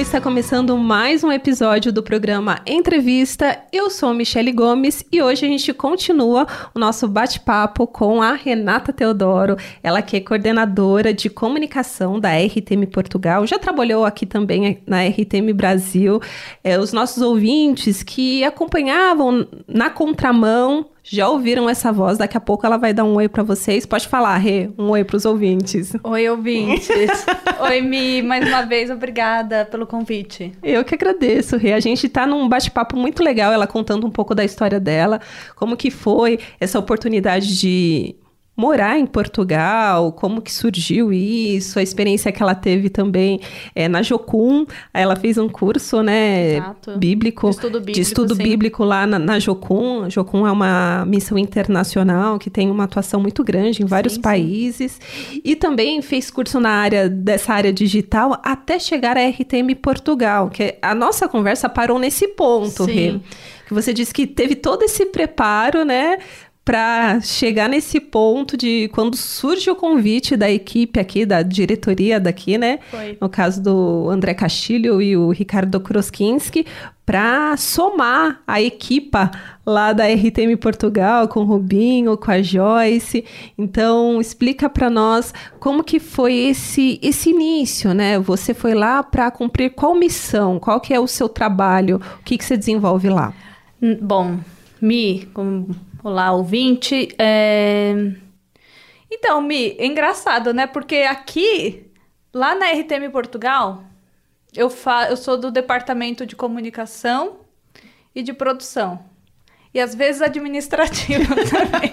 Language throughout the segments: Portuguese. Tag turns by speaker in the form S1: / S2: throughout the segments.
S1: Está começando mais um episódio do programa Entrevista. Eu sou Michele Gomes e hoje a gente continua o nosso bate-papo com a Renata Teodoro, ela que é coordenadora de comunicação da RTM Portugal, já trabalhou aqui também na RTM Brasil. É, os nossos ouvintes que acompanhavam na contramão já ouviram essa voz? Daqui a pouco ela vai dar um oi para vocês. Pode falar, Rê, um oi para os ouvintes.
S2: Oi, ouvintes. oi, Mi, mais uma vez, obrigada pelo convite.
S1: Eu que agradeço, Rê. A gente está num bate-papo muito legal, ela contando um pouco da história dela, como que foi essa oportunidade de morar em Portugal, como que surgiu isso, a experiência que ela teve também é, na Jocum. Ela fez um curso, né, Exato. bíblico, de estudo bíblico, de estudo bíblico lá na, na Jocum. Jocum é uma missão internacional que tem uma atuação muito grande em vários sim, países sim. e também fez curso na área dessa área digital até chegar à RTM Portugal, que a nossa conversa parou nesse ponto, Rê, que você disse que teve todo esse preparo, né, para chegar nesse ponto de quando surge o convite da equipe aqui, da diretoria daqui, né? Foi. No caso do André Castilho e o Ricardo Kroskinski, para somar a equipa lá da RTM Portugal com o Rubinho, com a Joyce. Então, explica para nós como que foi esse esse início, né? Você foi lá para cumprir qual missão? Qual que é o seu trabalho? O que que você desenvolve lá?
S2: Bom, Mi, como Olá, ouvinte. É... Então, Mi, é engraçado, né? Porque aqui, lá na RTM Portugal, eu, fa... eu sou do departamento de comunicação e de produção. E às vezes administrativo também.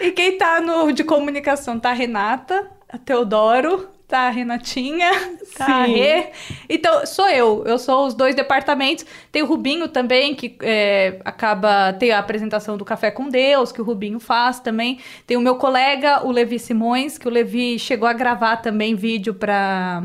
S2: e quem tá no de comunicação tá a Renata, a Teodoro, tá a Renatinha, tá Sim. a Rê. Então, sou eu. Eu sou os dois departamentos. Tem o Rubinho também, que é, acaba... Tem a apresentação do Café com Deus, que o Rubinho faz também. Tem o meu colega, o Levi Simões, que o Levi chegou a gravar também vídeo para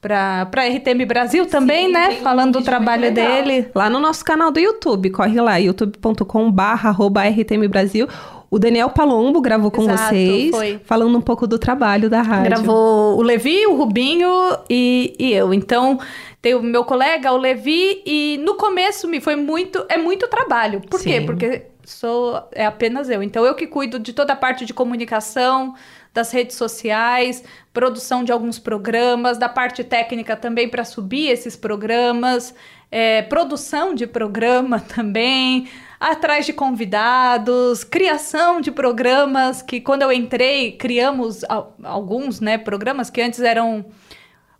S2: para para RTM Brasil também, Sim, né? Falando um do trabalho dele.
S1: Lá no nosso canal do YouTube, corre lá, youtube.com/rtm Brasil. O Daniel Palombo gravou com Exato, vocês, foi. falando um pouco do trabalho da rádio.
S2: Gravou o Levi, o Rubinho e, e eu. Então, tem o meu colega, o Levi, e no começo me foi muito. É muito trabalho. Por Sim. quê? Porque sou é apenas eu. Então, eu que cuido de toda a parte de comunicação, das redes sociais, produção de alguns programas, da parte técnica também para subir esses programas, é, produção de programa também atrás de convidados, criação de programas que quando eu entrei, criamos alguns, né, programas que antes eram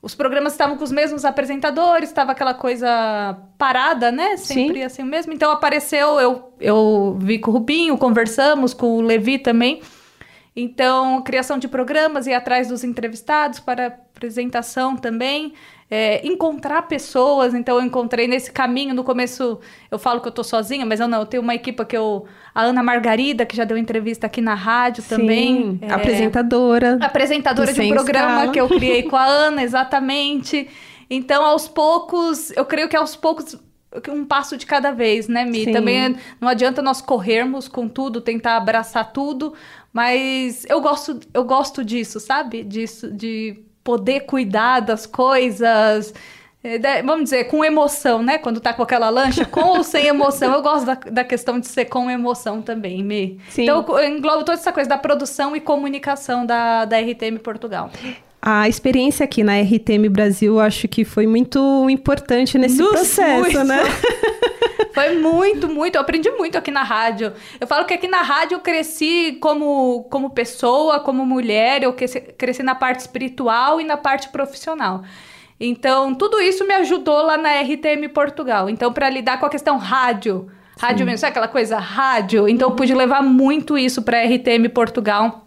S2: os programas estavam com os mesmos apresentadores, estava aquela coisa parada, né? Sempre Sim. assim mesmo. Então apareceu, eu, eu vi com o Rubinho, conversamos com o Levi também. Então, criação de programas e atrás dos entrevistados para apresentação também é, encontrar pessoas. Então, eu encontrei nesse caminho. No começo, eu falo que eu tô sozinha, mas eu não. Eu tenho uma equipa que eu. A Ana Margarida, que já deu entrevista aqui na rádio Sim, também.
S1: É, apresentadora.
S2: Apresentadora de um programa escala. que eu criei com a Ana, exatamente. Então, aos poucos, eu creio que aos poucos um passo de cada vez, né, Mi? Sim. Também não adianta nós corrermos com tudo, tentar abraçar tudo, mas eu gosto, eu gosto disso, sabe? Disso, de poder cuidar das coisas. É, vamos dizer, com emoção, né? Quando tá com aquela lancha, com ou sem emoção. Eu gosto da, da questão de ser com emoção também, Me. Sim. Então, eu englobo toda essa coisa da produção e comunicação da, da RTM Portugal.
S1: A experiência aqui na RTM Brasil, acho que foi muito importante nesse Nossa, processo, muito. né?
S2: Foi muito, muito. Eu aprendi muito aqui na rádio. Eu falo que aqui na rádio eu cresci como, como pessoa, como mulher, eu cresci, cresci na parte espiritual e na parte profissional. Então, tudo isso me ajudou lá na RTM Portugal. Então, para lidar com a questão rádio, rádio mesmo, sabe aquela coisa rádio? Então, eu pude levar muito isso para RTM Portugal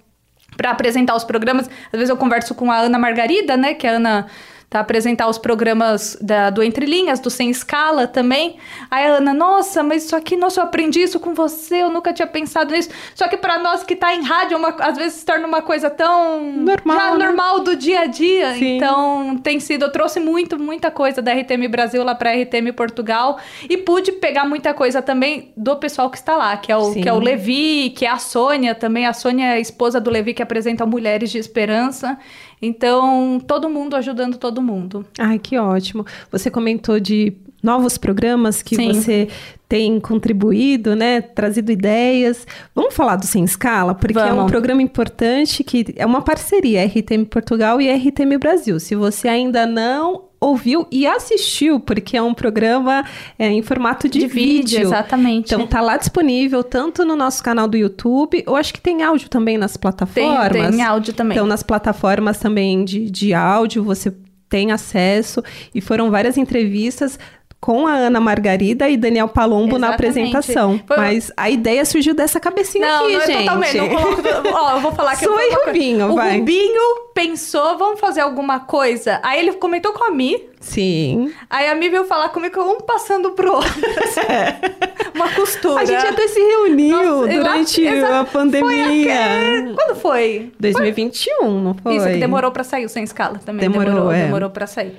S2: para apresentar os programas. Às vezes eu converso com a Ana Margarida, né, que a Ana tá? Apresentar os programas da, do Entre Linhas, do Sem Escala também. Aí a Ana, nossa, mas isso aqui, nossa, eu aprendi isso com você, eu nunca tinha pensado nisso. Só que para nós que tá em rádio, é uma, às vezes se torna uma coisa tão
S1: normal,
S2: já
S1: né?
S2: normal do dia a dia.
S1: Sim.
S2: Então, tem sido, eu trouxe muito, muita coisa da RTM Brasil lá para RTM Portugal e pude pegar muita coisa também do pessoal que está lá, que é o,
S1: Sim.
S2: que é o Levi, que é a Sônia também. A Sônia é a esposa do Levi que apresenta Mulheres de Esperança. Então, todo mundo ajudando todo mundo.
S1: Ai, que ótimo. Você comentou de novos programas que
S2: Sim.
S1: você tem contribuído, né? Trazido ideias. Vamos falar do Sem Escala? Porque é um
S2: Vamos.
S1: programa importante que é uma parceria RTM Portugal e RTM Brasil. Se você ainda não ouviu e assistiu, porque é um programa é, em formato de, vídeo.
S2: exatamente.
S1: Então tá lá disponível tanto no nosso canal do YouTube, eu acho que tem áudio também nas
S2: tem,
S1: plataformas.
S2: tem áudio também.
S1: Então, nas plataformas também de, de áudio, você tem acesso. E foram várias entrevistas com a Ana Margarida e Daniel Palombo na
S2: Exatamente.
S1: apresentação.
S2: Foi-
S1: Mas a ideia surgiu dessa cabecinha
S2: não,
S1: aqui,
S2: não é
S1: gente.
S2: totalmente. Não coloco, ó, eu vou falar que
S1: Sua
S2: eu
S1: e Rubinho,
S2: o
S1: vai.
S2: Rubinho pensou, vamos fazer alguma coisa. Aí ele comentou com a Mi.
S1: Sim.
S2: Aí a Mi veio falar comigo, um passando pro outro. Uma costura.
S1: A gente até se reuniu
S2: Nossa,
S1: durante
S2: exa-
S1: a pandemia.
S2: Foi aque- Quando foi?
S1: 2021, não foi?
S2: Isso, que demorou pra sair o Sem Escala também.
S1: Demorou,
S2: Demorou,
S1: é.
S2: demorou pra sair.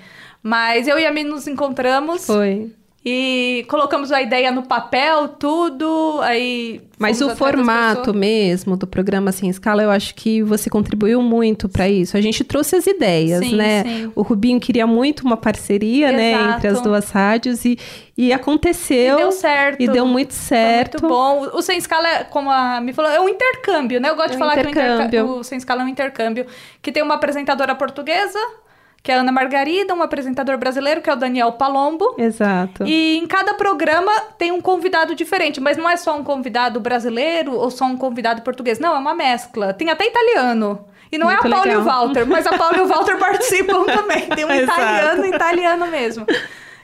S2: Mas eu e a Mi nos encontramos
S1: Foi.
S2: e colocamos a ideia no papel, tudo, aí...
S1: Mas o formato mesmo do programa Sem Escala, eu acho que você contribuiu muito para isso. A gente trouxe as ideias,
S2: Sim,
S1: né?
S2: sim.
S1: O Rubinho queria muito uma parceria, né,
S2: Exato.
S1: entre as duas rádios e, e aconteceu.
S2: E deu certo.
S1: E deu muito
S2: Foi
S1: certo.
S2: Muito bom. O Sem Escala, é, como a me falou, é um intercâmbio, né? Eu gosto
S1: É
S2: de falar que o, interca- o Sem Escala é um intercâmbio. Que tem uma apresentadora portuguesa, que é a Ana Margarida, um apresentador brasileiro, que é o Daniel Palombo.
S1: Exato.
S2: E em cada programa tem um convidado diferente, mas não é só um convidado brasileiro ou só um convidado português. Não, é uma mescla. Tem até italiano. E não
S1: Muito
S2: é a Paula e o. Walter, mas a Paula e o Walter participam também. Tem um italiano, italiano mesmo.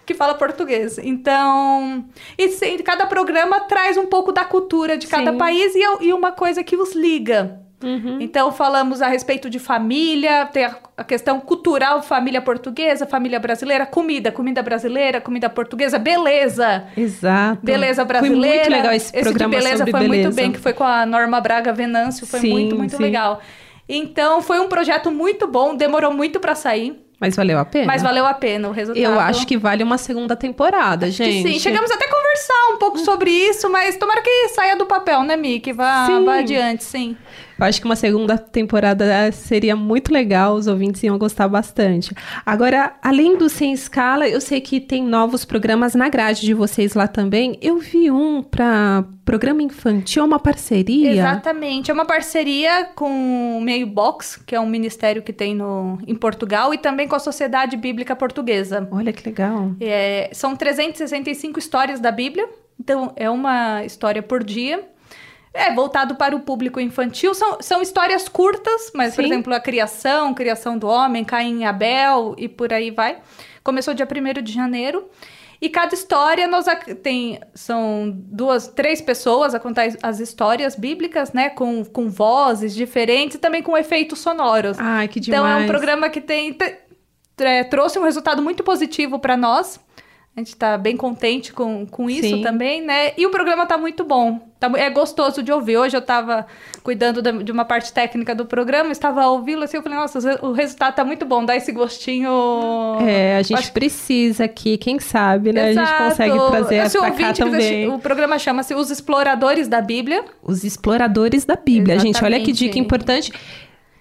S2: Que fala português. Então. E se- cada programa traz um pouco da cultura de cada
S1: Sim.
S2: país e, é- e uma coisa que os liga.
S1: Uhum.
S2: Então, falamos a respeito de família, tem a, a questão cultural, família portuguesa, família brasileira, comida, comida brasileira, comida portuguesa, beleza.
S1: Exato.
S2: Beleza brasileira.
S1: Foi muito legal esse,
S2: de
S1: programa
S2: beleza
S1: sobre
S2: foi
S1: beleza.
S2: muito bem, que foi com a Norma Braga Venâncio, foi
S1: Sim,
S2: muito, muito
S1: sim.
S2: legal. Então, foi um projeto muito bom, demorou muito pra sair,
S1: Mas valeu a pena?
S2: mas valeu a pena o resultado.
S1: Eu acho que vale uma segunda temporada,
S2: Que
S1: gente.
S2: sim, chegamos até a conversar um pouco sobre isso, mas tomara que saia do papel, né, Mi? Que vá, vá adiante, sim.
S1: Eu acho que uma segunda temporada seria muito legal, os ouvintes iam gostar bastante. Agora, além do Sem Escala, eu sei que tem novos programas na grade de vocês lá também. Eu vi um para programa infantil, uma parceria.
S2: Exatamente. É uma parceria com o Meio Box, que é um ministério que tem no, em Portugal, e também com a Sociedade Bíblica Portuguesa.
S1: Olha que legal.
S2: É, são 365 histórias da Bíblia, então é uma história por dia. É voltado para o público infantil. São, são histórias curtas, mas, por
S1: Sim.
S2: exemplo, a criação, criação do homem, Caim e Abel e por aí vai. Começou dia 1 de janeiro. E cada história nós tem são duas, três pessoas a contar as- as histórias bíblicas, né, com, com vozes diferentes e também com efeitos sonoros.
S1: Ai, que demais.
S2: Então é um programa que tem te- é, trouxe um resultado muito positivo para nós. A gente tá bem contente com, com isso
S1: Sim.
S2: também, né? E o programa tá muito bom. Tá é gostoso de ouvir. Hoje eu tava cuidando da- de uma parte técnica do programa, estava ouvindo assim, eu falei, nossa, o resultado tá muito bom, dá esse gostinho.
S1: É, a gente
S2: Acho-
S1: precisa aqui, quem sabe, né? A gente
S2: Exato.
S1: consegue trazer
S2: Esse
S1: pra cá também.
S2: O programa chama-se Os Exploradores da Bíblia.
S1: Os exploradores da Bíblia. Gente, olha que
S2: Exatamente.
S1: dica importante.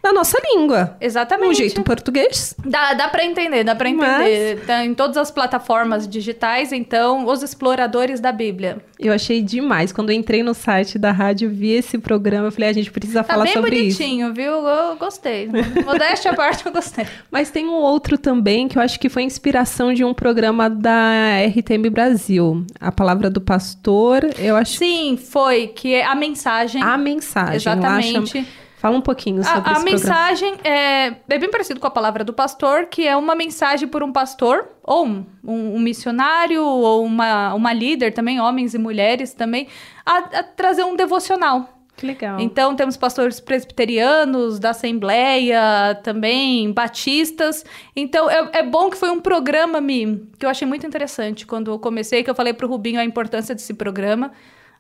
S1: Na nossa língua.
S2: Exatamente.
S1: Um jeito português.
S2: Dá, dá para entender, dá para entender. Tá em todas as plataformas digitais, então, Os Exploradores da Bíblia.
S1: Eu achei demais. Quando eu entrei no site da rádio, vi esse programa, eu falei, a gente precisa
S2: Tá
S1: falar
S2: bem
S1: sobre isso.
S2: bonitinho, viu? Eu gostei. Modéstia à parte, eu gostei.
S1: Mas tem um outro também que eu acho que foi inspiração de um programa da RTM Brasil. A palavra do pastor, eu acho
S2: Sim, foi, que é a mensagem.
S1: a mensagem.
S2: Exatamente.
S1: Lá chama- Fala um pouquinho
S2: A,
S1: sobre
S2: a
S1: esse programa.
S2: mensagem é, é bem parecido com a palavra do pastor, que é uma mensagem por um pastor, ou um, um- um missionário, ou uma, uma líder também, homens e mulheres também, a, a trazer um devocional.
S1: Que legal.
S2: Então, temos pastores presbiterianos, da Assembleia, também batistas. Então, é, é bom que foi um programa, Mi, que eu achei muito interessante. Quando eu comecei, que eu falei para o Rubinho a importância desse programa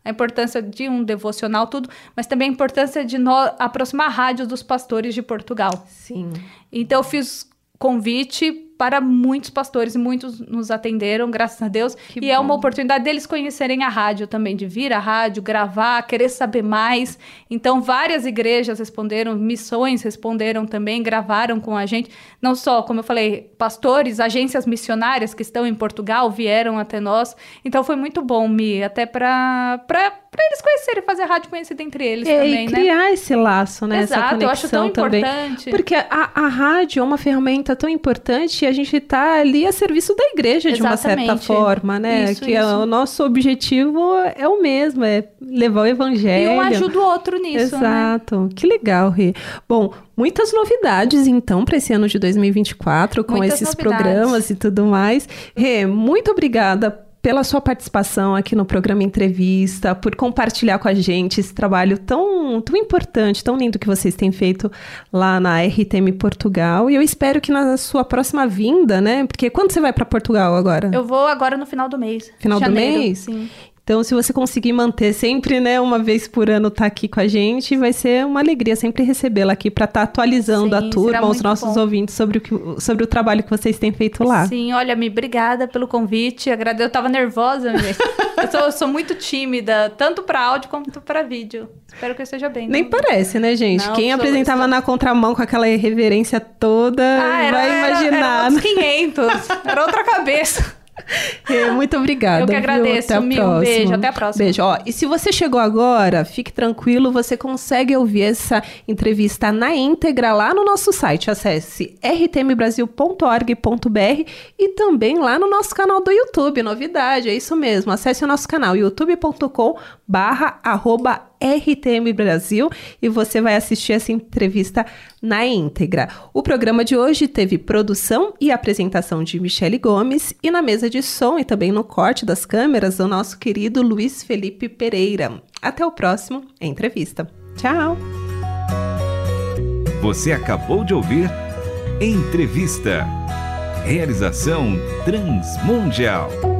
S2: a importância de um devocional, tudo, mas também a importância de nós aproximar a rádio dos pastores de Portugal.
S1: Sim.
S2: Então eu fiz convite para muitos pastores e muitos nos atenderam, graças a Deus. Que e bom. é uma oportunidade deles conhecerem a rádio também, de vir à rádio, gravar, querer saber mais. Então, várias igrejas responderam, missões responderam também, gravaram com a gente. Não só, como eu falei, pastores, agências missionárias que estão em Portugal vieram até nós. Então, foi muito bom, Mi, até para para eles conhecerem, fazer a rádio conhecida entre eles é, também,
S1: e criar né? esse laço, né?
S2: Exato, eu acho tão também. importante.
S1: Porque a, a rádio é uma ferramenta tão importante e a gente está ali a serviço da igreja Exatamente. de uma certa forma, né? Isso, que isso. É, o nosso objetivo é o mesmo, é levar o evangelho. E
S2: um ajuda o outro nisso,
S1: né? Exato. Né? Que legal, Rê. Bom, muitas novidades então para esse ano de 2024 com muitas esses novidades. programas e tudo mais. Rê, muito obrigada pela sua participação aqui no programa Entrevista, por compartilhar com a gente esse trabalho tão, tão importante, tão lindo que vocês têm feito lá na RTM Portugal. E eu espero que na sua próxima vinda, né? Porque quando você vai para Portugal agora?
S2: Eu vou agora no final do mês.
S1: Final
S2: janeiro,
S1: do mês?
S2: Sim.
S1: Então, se você conseguir manter sempre, né, uma vez por ano tá aqui com a gente, vai ser uma alegria sempre recebê-la aqui para estar tá atualizando Sim, a turma, os nossos bom. ouvintes sobre o, que, sobre o trabalho que vocês têm feito lá.
S2: Sim, olha, me obrigada pelo convite. Eu tava nervosa, eu, sou, eu sou muito tímida, tanto para áudio quanto para vídeo. Espero que eu esteja bem.
S1: Nem não... parece, né, gente? Não, Quem apresentava na contramão com aquela reverência toda ah, era, vai imaginar. Era,
S2: era 500, era outra cabeça.
S1: Muito obrigada.
S2: Eu que agradeço. Viu? Até a próxima. Beijo, até a próxima.
S1: Beijo. Ó, e se você chegou agora, fique tranquilo, você consegue ouvir essa entrevista na íntegra lá no nosso site. Acesse rtmbrasil.org.br e também lá no nosso canal do YouTube. Novidade, é isso mesmo. Acesse o nosso canal youtube.com barra RTM Brasil e você vai assistir essa entrevista na íntegra. O programa de hoje teve produção e apresentação de Michele Gomes e na mesa de som e também no corte das câmeras o nosso querido Luiz Felipe Pereira. Até o próximo Entrevista. Tchau!
S3: Você acabou de ouvir Entrevista. Realização Transmundial.